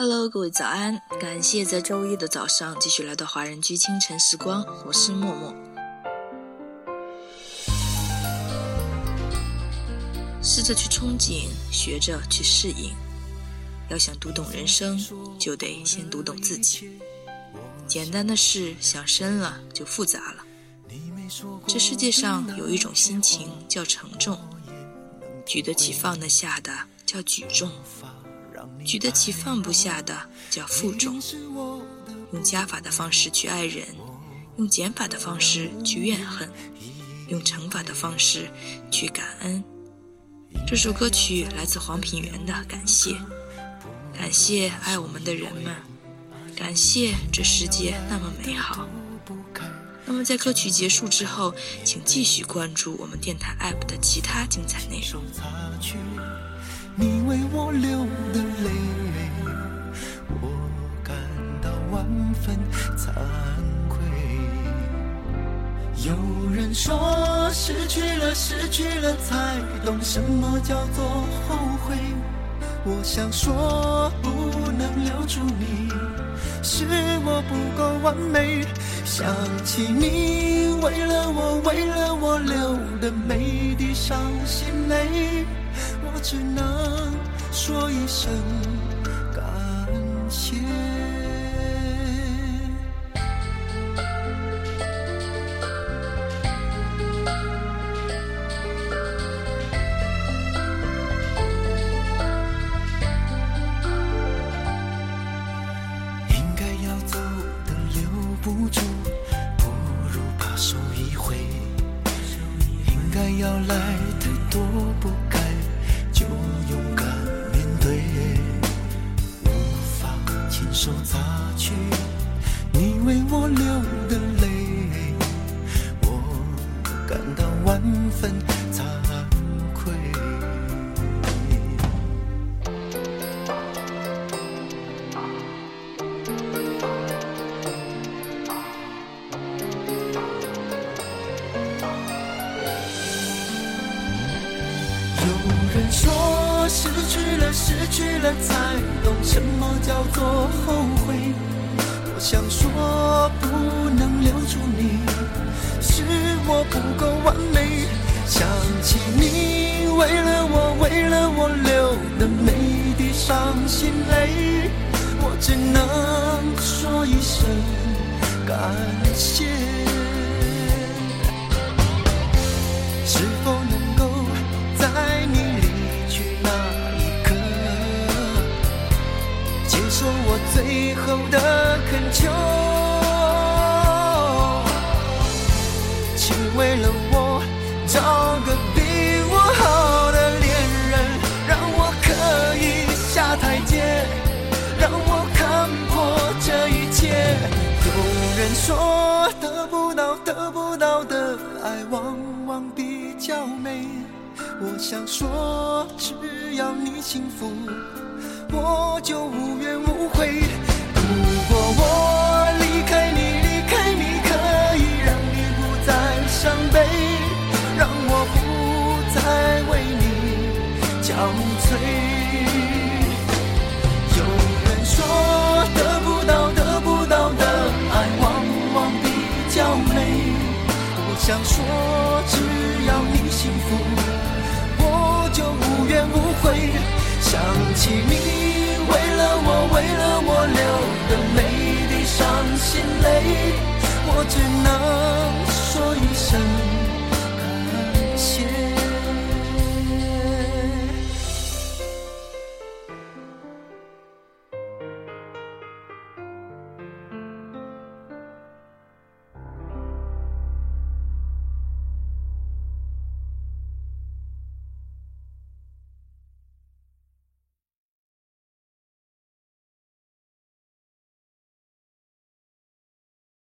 Hello，各位早安！感谢在周一的早上继续来到华人居清晨时光，我是默默。试着去憧憬，学着去适应。要想读懂人生，就得先读懂自己。简单的事想深了就复杂了。这世界上有一种心情叫沉重，举得起放得下的叫举重。举得起放不下的叫负重，用加法的方式去爱人，用减法的方式去怨恨，用乘法的方式去感恩。这首歌曲来自黄品源的《感谢》，感谢爱我们的人们，感谢这世界那么美好。那么在歌曲结束之后，请继续关注我们电台 APP 的其他精彩内容。有人说，失去了，失去了，才懂什么叫做后悔。我想说，不能留住你，是我不够完美。想起你为了我，为了我流的每滴伤心泪。我只能说一声感谢。要来的多不该。就勇敢面对，无法亲手擦去你为我流的泪，我感到万分惭有人说，失去了，失去了，才懂什么叫做后悔。我想说，不能留住你，是我不够完美。想起你为了我，为了我流的每滴伤心泪，我只能说一声感谢。最后的恳求？请为了我找个比我好的恋人，让我可以下台阶，让我看破这一切。有人说得不到得不到的爱，往往比较。我想说，只要你幸福，我就无怨无悔。如果我离开你，离开你，可以让你不再伤悲，让我不再为你憔悴。有人说，得不到得不到的爱，往往比较美。我想说，只要你幸福，也不会。想起你为了我为了我流的每滴伤心泪我只能说一声